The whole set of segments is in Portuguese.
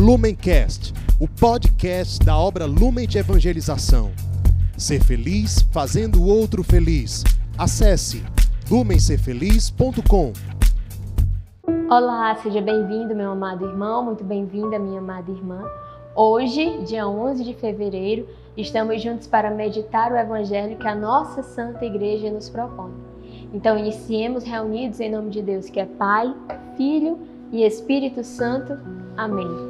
Lumencast, o podcast da obra Lumen de Evangelização. Ser feliz fazendo o outro feliz. Acesse lumencerfeliz.com. Olá, seja bem-vindo, meu amado irmão, muito bem-vinda, minha amada irmã. Hoje, dia 11 de fevereiro, estamos juntos para meditar o evangelho que a nossa Santa Igreja nos propõe. Então, iniciemos reunidos em nome de Deus, que é Pai, Filho e Espírito Santo. Amém.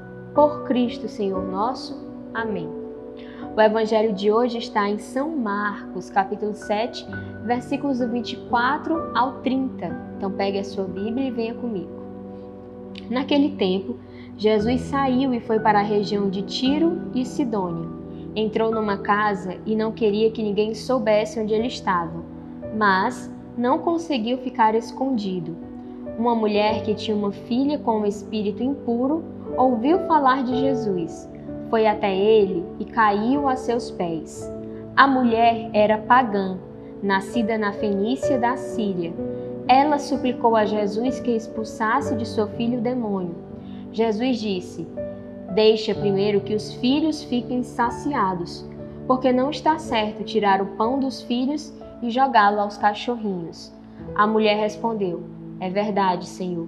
Por Cristo, Senhor nosso. Amém. O evangelho de hoje está em São Marcos, capítulo 7, versículos do 24 ao 30. Então pegue a sua Bíblia e venha comigo. Naquele tempo, Jesus saiu e foi para a região de Tiro e Sidônia Entrou numa casa e não queria que ninguém soubesse onde ele estava, mas não conseguiu ficar escondido. Uma mulher que tinha uma filha com um espírito impuro ouviu falar de Jesus. Foi até ele e caiu a seus pés. A mulher era pagã, nascida na Fenícia da Síria. Ela suplicou a Jesus que expulsasse de seu filho o demônio. Jesus disse: Deixa primeiro que os filhos fiquem saciados, porque não está certo tirar o pão dos filhos e jogá-lo aos cachorrinhos. A mulher respondeu: É verdade, Senhor,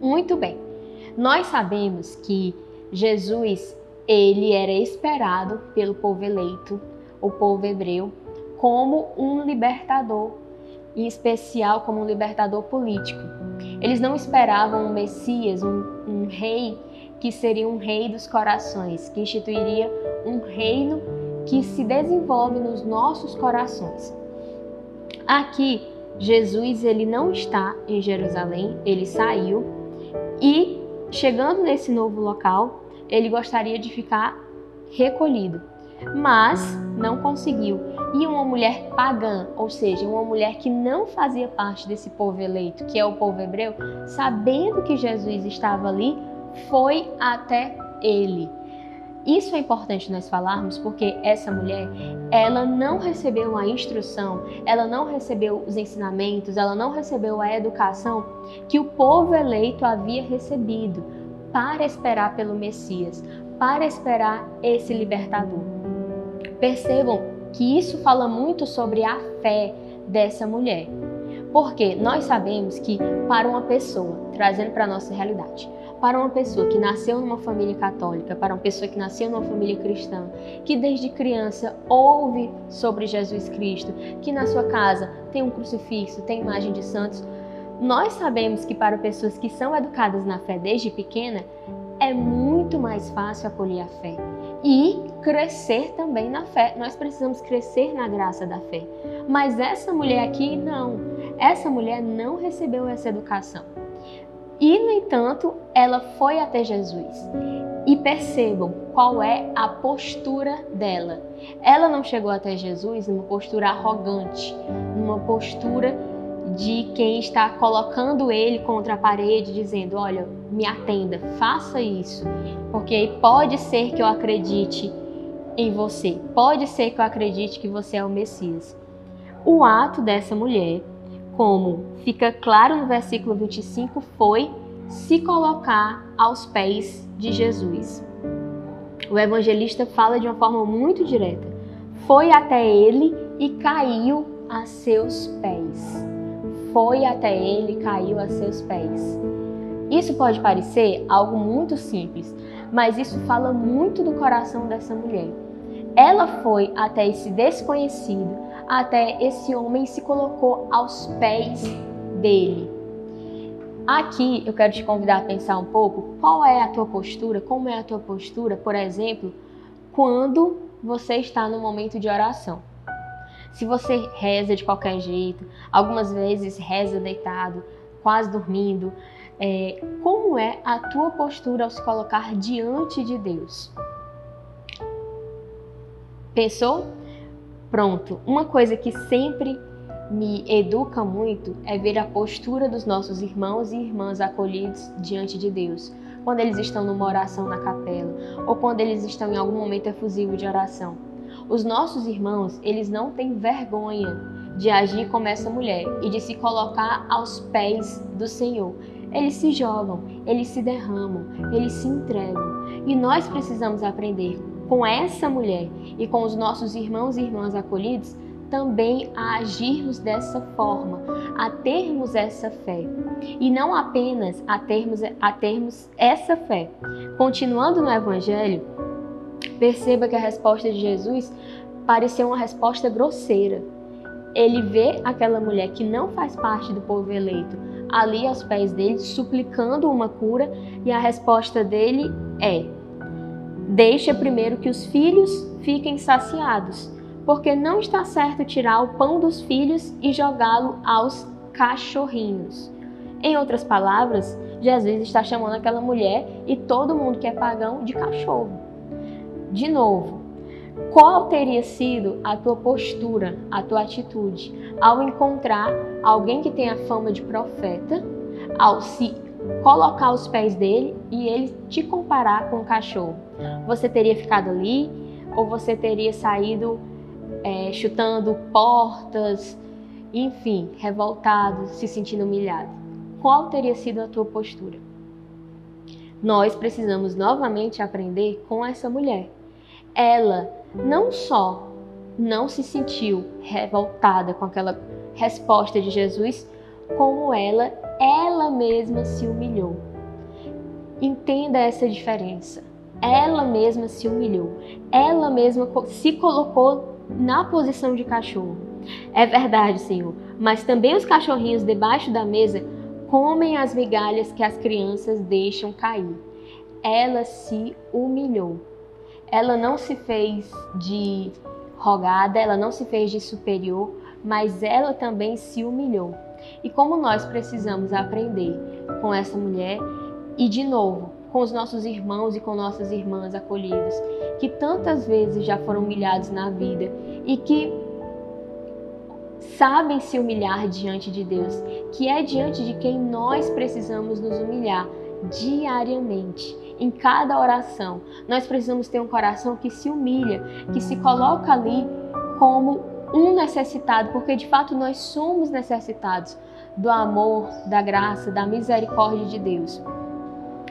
Muito bem. Nós sabemos que Jesus, ele era esperado pelo povo eleito, o povo hebreu, como um libertador, em especial como um libertador político. Eles não esperavam um Messias, um, um rei que seria um rei dos corações, que instituiria um reino que se desenvolve nos nossos corações. Aqui, Jesus ele não está em Jerusalém, ele saiu e chegando nesse novo local, ele gostaria de ficar recolhido, mas não conseguiu. E uma mulher pagã, ou seja, uma mulher que não fazia parte desse povo eleito, que é o povo hebreu, sabendo que Jesus estava ali, foi até ele. Isso é importante nós falarmos porque essa mulher, ela não recebeu a instrução, ela não recebeu os ensinamentos, ela não recebeu a educação que o povo eleito havia recebido para esperar pelo Messias, para esperar esse libertador. Percebam que isso fala muito sobre a fé dessa mulher. Porque nós sabemos que para uma pessoa, trazendo para a nossa realidade, para uma pessoa que nasceu numa família católica, para uma pessoa que nasceu numa família cristã, que desde criança ouve sobre Jesus Cristo, que na sua casa tem um crucifixo, tem imagem de santos, nós sabemos que para pessoas que são educadas na fé desde pequena, é muito mais fácil acolher a fé e crescer também na fé. Nós precisamos crescer na graça da fé. Mas essa mulher aqui não. Essa mulher não recebeu essa educação. E, no entanto, ela foi até Jesus. E percebam qual é a postura dela. Ela não chegou até Jesus numa postura arrogante, numa postura de quem está colocando ele contra a parede, dizendo: Olha, me atenda, faça isso, porque pode ser que eu acredite em você, pode ser que eu acredite que você é o Messias. O ato dessa mulher como fica claro no versículo 25, foi se colocar aos pés de Jesus. O evangelista fala de uma forma muito direta. Foi até ele e caiu a seus pés. Foi até ele e caiu a seus pés. Isso pode parecer algo muito simples, mas isso fala muito do coração dessa mulher. Ela foi até esse desconhecido, até esse homem se colocou aos pés dele. Aqui eu quero te convidar a pensar um pouco qual é a tua postura, como é a tua postura, por exemplo, quando você está no momento de oração. Se você reza de qualquer jeito, algumas vezes reza deitado, quase dormindo, é, como é a tua postura ao se colocar diante de Deus? Pensou? Pronto. Uma coisa que sempre me educa muito é ver a postura dos nossos irmãos e irmãs acolhidos diante de Deus, quando eles estão numa oração na capela ou quando eles estão em algum momento efusivo de oração. Os nossos irmãos, eles não têm vergonha de agir como essa mulher e de se colocar aos pés do Senhor. Eles se jogam, eles se derramam, eles se entregam. E nós precisamos aprender com essa mulher e com os nossos irmãos e irmãs acolhidos também a agirmos dessa forma, a termos essa fé. E não apenas a termos, a termos essa fé. Continuando no Evangelho, perceba que a resposta de Jesus pareceu uma resposta grosseira. Ele vê aquela mulher que não faz parte do povo eleito ali aos pés dele, suplicando uma cura, e a resposta dele é: Deixa primeiro que os filhos fiquem saciados porque não está certo tirar o pão dos filhos e jogá-lo aos cachorrinhos. Em outras palavras, Jesus está chamando aquela mulher e todo mundo que é pagão de cachorro. De novo, qual teria sido a tua postura, a tua atitude ao encontrar alguém que tem a fama de profeta, ao se colocar aos pés dele e ele te comparar com um cachorro? Você teria ficado ali ou você teria saído é, chutando portas, enfim, revoltado, se sentindo humilhado. Qual teria sido a tua postura? Nós precisamos novamente aprender com essa mulher. Ela não só não se sentiu revoltada com aquela resposta de Jesus, como ela, ela mesma se humilhou. Entenda essa diferença. Ela mesma se humilhou. Ela mesma se colocou na posição de cachorro. É verdade, Senhor, mas também os cachorrinhos debaixo da mesa comem as migalhas que as crianças deixam cair. Ela se humilhou. Ela não se fez de rogada, ela não se fez de superior, mas ela também se humilhou. E como nós precisamos aprender com essa mulher e de novo com os nossos irmãos e com nossas irmãs acolhidos, que tantas vezes já foram humilhados na vida e que sabem se humilhar diante de Deus, que é diante de quem nós precisamos nos humilhar diariamente. Em cada oração, nós precisamos ter um coração que se humilha, que se coloca ali como um necessitado, porque de fato nós somos necessitados do amor, da graça, da misericórdia de Deus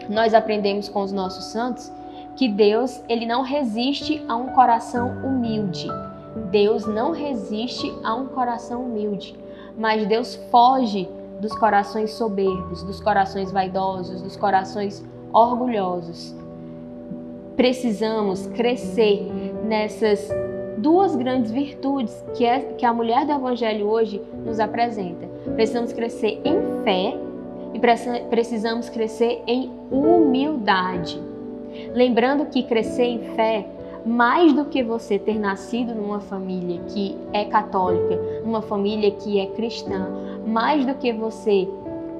nós aprendemos com os nossos santos que Deus, ele não resiste a um coração humilde. Deus não resiste a um coração humilde, mas Deus foge dos corações soberbos, dos corações vaidosos, dos corações orgulhosos. Precisamos crescer nessas duas grandes virtudes que, é, que a mulher do Evangelho hoje nos apresenta. Precisamos crescer em fé e precisamos crescer em humildade. Lembrando que crescer em fé, mais do que você ter nascido numa família que é católica, numa família que é cristã, mais do que você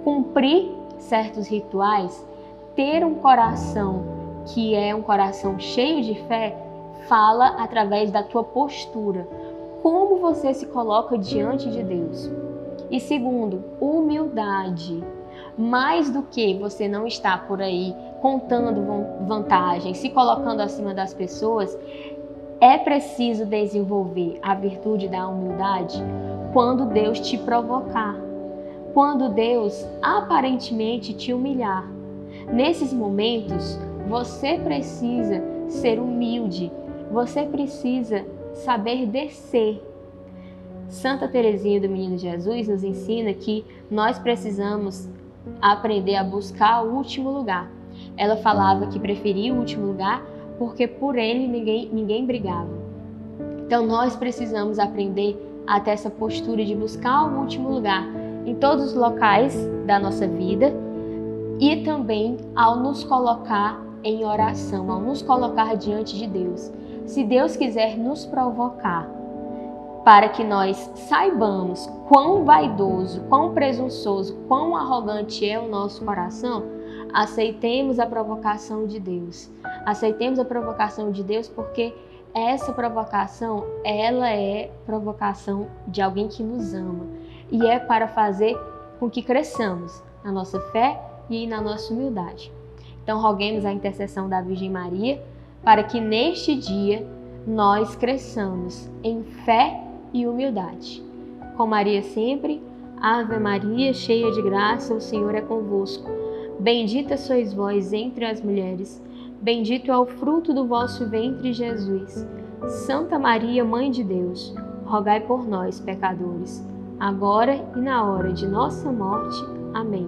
cumprir certos rituais, ter um coração que é um coração cheio de fé, fala através da tua postura. Como você se coloca diante de Deus. E segundo, humildade mais do que você não está por aí contando vantagens, se colocando acima das pessoas, é preciso desenvolver a virtude da humildade quando Deus te provocar, quando Deus aparentemente te humilhar. Nesses momentos, você precisa ser humilde, você precisa saber descer. Santa Teresinha do Menino Jesus nos ensina que nós precisamos aprender a buscar o último lugar. ela falava que preferia o último lugar porque por ele ninguém, ninguém brigava. Então nós precisamos aprender a ter essa postura de buscar o último lugar em todos os locais da nossa vida e também ao nos colocar em oração, ao nos colocar diante de Deus. Se Deus quiser nos provocar para que nós saibamos quão vaidoso, quão presunçoso, quão arrogante é o nosso coração, aceitemos a provocação de Deus. Aceitemos a provocação de Deus porque essa provocação, ela é provocação de alguém que nos ama e é para fazer com que cresçamos na nossa fé e na nossa humildade. Então, roguemos a intercessão da Virgem Maria para que neste dia nós cresçamos em fé e humildade. Com Maria sempre, Ave Maria, cheia de graça, o Senhor é convosco. Bendita sois vós entre as mulheres, bendito é o fruto do vosso ventre, Jesus. Santa Maria, Mãe de Deus, rogai por nós, pecadores, agora e na hora de nossa morte. Amém.